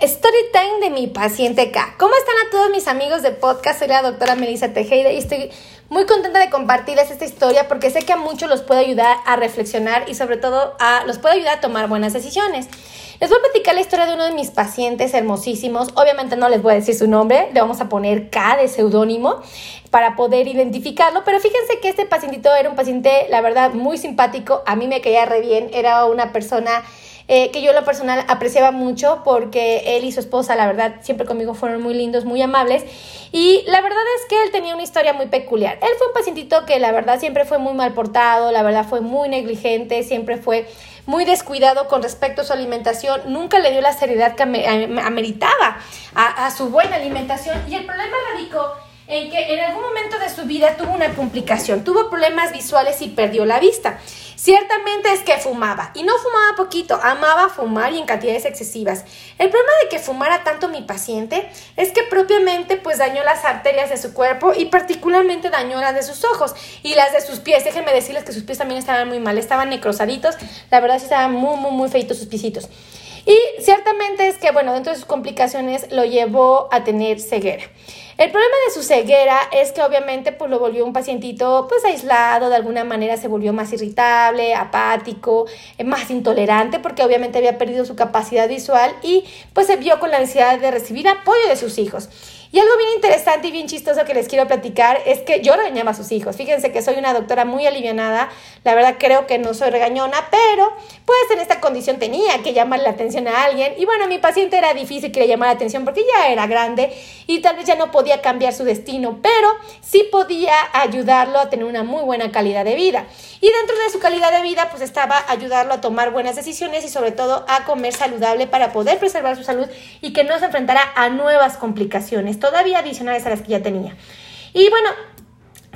Story time de mi paciente K. ¿Cómo están a todos mis amigos de podcast? Soy la doctora Melissa Tejeda y estoy muy contenta de compartirles esta historia porque sé que a muchos los puede ayudar a reflexionar y sobre todo a, los puede ayudar a tomar buenas decisiones. Les voy a platicar la historia de uno de mis pacientes hermosísimos. Obviamente no les voy a decir su nombre, le vamos a poner K de seudónimo para poder identificarlo, pero fíjense que este pacientito era un paciente, la verdad, muy simpático, a mí me caía re bien, era una persona eh, que yo en lo personal apreciaba mucho porque él y su esposa, la verdad, siempre conmigo fueron muy lindos, muy amables. Y la verdad es que él tenía una historia muy peculiar. Él fue un pacientito que la verdad siempre fue muy mal portado, la verdad fue muy negligente, siempre fue muy descuidado con respecto a su alimentación, nunca le dio la seriedad que ameritaba a, a su buena alimentación. Y el problema radicó en que en algún momento de su vida tuvo una complicación, tuvo problemas visuales y perdió la vista. Ciertamente es que fumaba, y no fumaba poquito, amaba fumar y en cantidades excesivas. El problema de que fumara tanto mi paciente es que propiamente pues dañó las arterias de su cuerpo y particularmente dañó las de sus ojos y las de sus pies. Déjenme decirles que sus pies también estaban muy mal, estaban necrosaditos, la verdad sí estaban muy, muy, muy feitos sus pisitos. Y ciertamente es que, bueno, dentro de sus complicaciones lo llevó a tener ceguera. El problema de su ceguera es que obviamente pues lo volvió un pacientito pues aislado, de alguna manera se volvió más irritable, apático, eh, más intolerante porque obviamente había perdido su capacidad visual y pues se vio con la necesidad de recibir apoyo de sus hijos. Y algo bien interesante y bien chistoso que les quiero platicar es que yo regañaba a sus hijos. Fíjense que soy una doctora muy alivianada. La verdad creo que no soy regañona, pero pues en esta condición tenía que llamar la atención a alguien. Y bueno, mi paciente era difícil que le llamara la atención porque ya era grande y tal vez ya no podía cambiar su destino, pero sí podía ayudarlo a tener una muy buena calidad de vida. Y dentro de su calidad de vida, pues estaba ayudarlo a tomar buenas decisiones y sobre todo a comer saludable para poder preservar su salud y que no se enfrentara a nuevas complicaciones, todavía adicionales a las que ya tenía. Y bueno,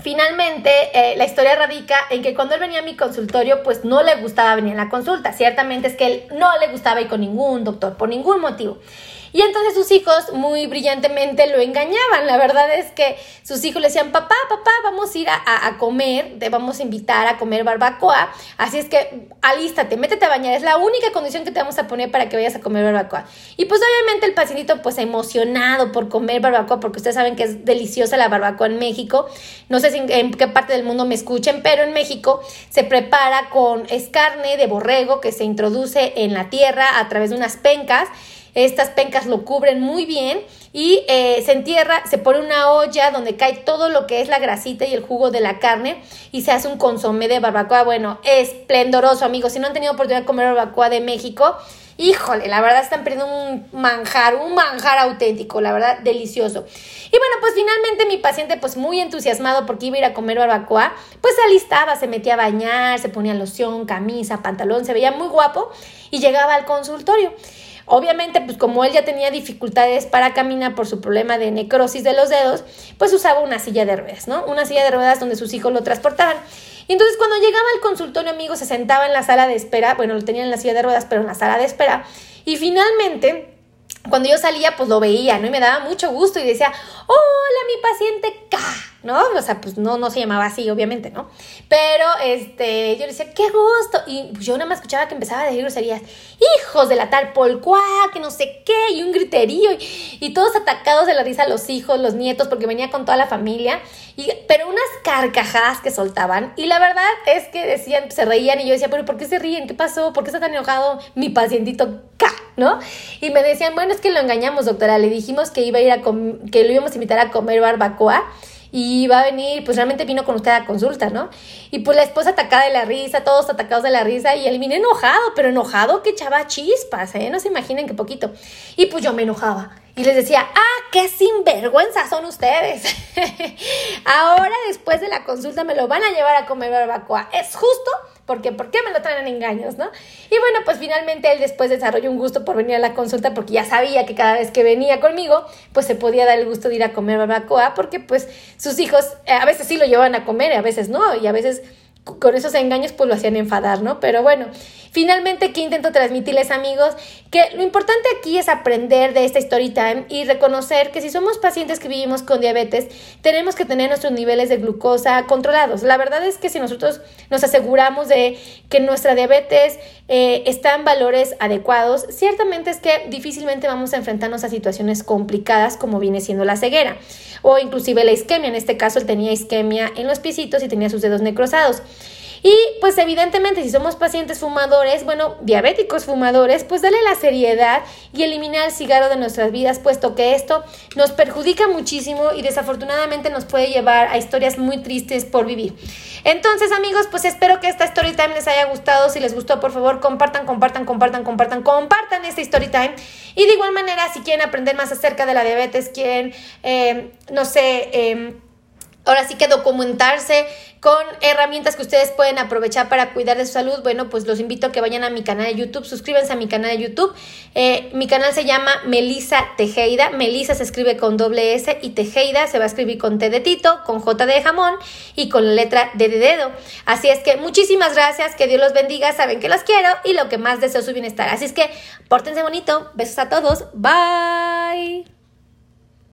Finalmente, eh, la historia radica en que cuando él venía a mi consultorio, pues no le gustaba venir a la consulta. Ciertamente es que él no le gustaba ir con ningún doctor, por ningún motivo. Y entonces sus hijos muy brillantemente lo engañaban. La verdad es que sus hijos le decían, papá, papá, vamos a ir a, comer, te vamos a invitar a comer barbacoa. Así es que alístate, métete a bañar. Es la única condición que te vamos a poner para que vayas a comer barbacoa. Y pues obviamente el pacientito pues emocionado por comer barbacoa, porque ustedes saben que es deliciosa la barbacoa en México. No sé en qué parte del mundo me escuchen, pero en México se prepara con, es carne de borrego que se introduce en la tierra a través de unas pencas estas pencas lo cubren muy bien y eh, se entierra, se pone una olla donde cae todo lo que es la grasita y el jugo de la carne y se hace un consomé de barbacoa. Bueno, esplendoroso, amigos. Si no han tenido oportunidad de comer barbacoa de México, híjole, la verdad están perdiendo un manjar, un manjar auténtico, la verdad, delicioso. Y bueno, pues finalmente mi paciente, pues muy entusiasmado porque iba a ir a comer barbacoa, pues se alistaba, se metía a bañar, se ponía loción, camisa, pantalón, se veía muy guapo y llegaba al consultorio. Obviamente, pues como él ya tenía dificultades para caminar por su problema de necrosis de los dedos, pues usaba una silla de ruedas, ¿no? Una silla de ruedas donde sus hijos lo transportaban. Y entonces cuando llegaba al consultorio, amigo, se sentaba en la sala de espera, bueno, lo tenía en la silla de ruedas, pero en la sala de espera, y finalmente cuando yo salía, pues lo veía, ¿no? Y me daba mucho gusto y decía, hola, mi paciente ¿no? O sea, pues no, no se llamaba así, obviamente, ¿no? Pero, este, yo le decía, qué gusto. Y yo nada más escuchaba que empezaba a decir groserías, hijos de la tal polcuá, que no sé qué, y un griterío, y, todos atacados de la risa los hijos, los nietos, porque venía con toda la familia, y, pero unas carcajadas que soltaban. Y la verdad es que decían, se reían, y yo decía, pero ¿por qué se ríen? ¿Qué pasó? ¿Por qué está tan enojado mi pacientito K, ¿no? Y me decían, bueno, es que lo engañamos, doctora, le dijimos que iba a ir a que lo íbamos a invitar a comer barbacoa y va a venir, pues realmente vino con usted a consulta, ¿no? Y pues la esposa atacada de la risa, todos atacados de la risa, y él viene enojado, pero enojado que echaba chispas, ¿eh? No se imaginen qué poquito. Y pues yo me enojaba. Y les decía, ah, qué sinvergüenza son ustedes. Ahora, después de la consulta, me lo van a llevar a comer barbacoa. Es justo porque ¿por qué me lo traen en engaños, no? Y bueno, pues finalmente él después desarrolló un gusto por venir a la consulta porque ya sabía que cada vez que venía conmigo, pues se podía dar el gusto de ir a comer barbacoa porque pues sus hijos eh, a veces sí lo llevaban a comer, a veces no, y a veces con esos engaños pues lo hacían enfadar, ¿no? Pero bueno, finalmente, ¿qué intento transmitirles amigos? Que lo importante aquí es aprender de esta story y reconocer que si somos pacientes que vivimos con diabetes, tenemos que tener nuestros niveles de glucosa controlados. La verdad es que si nosotros nos aseguramos de que nuestra diabetes eh, está en valores adecuados, ciertamente es que difícilmente vamos a enfrentarnos a situaciones complicadas como viene siendo la ceguera o inclusive la isquemia. En este caso él tenía isquemia en los pisitos y tenía sus dedos necrosados. Y pues evidentemente si somos pacientes fumadores, bueno, diabéticos fumadores, pues dale la seriedad y eliminar el cigarro de nuestras vidas, puesto que esto nos perjudica muchísimo y desafortunadamente nos puede llevar a historias muy tristes por vivir. Entonces amigos, pues espero que esta story time les haya gustado. Si les gustó, por favor, compartan, compartan, compartan, compartan, compartan esta story time. Y de igual manera, si quieren aprender más acerca de la diabetes, quieren, eh, no sé, eh, Ahora sí que documentarse con herramientas que ustedes pueden aprovechar para cuidar de su salud. Bueno, pues los invito a que vayan a mi canal de YouTube, suscríbanse a mi canal de YouTube. Eh, mi canal se llama Melisa Tejeda. Melisa se escribe con doble S y Tejeda se va a escribir con T de Tito, con J de jamón y con la letra D de dedo. Así es que muchísimas gracias, que Dios los bendiga, saben que los quiero y lo que más deseo es su bienestar. Así es que pórtense bonito, besos a todos, bye.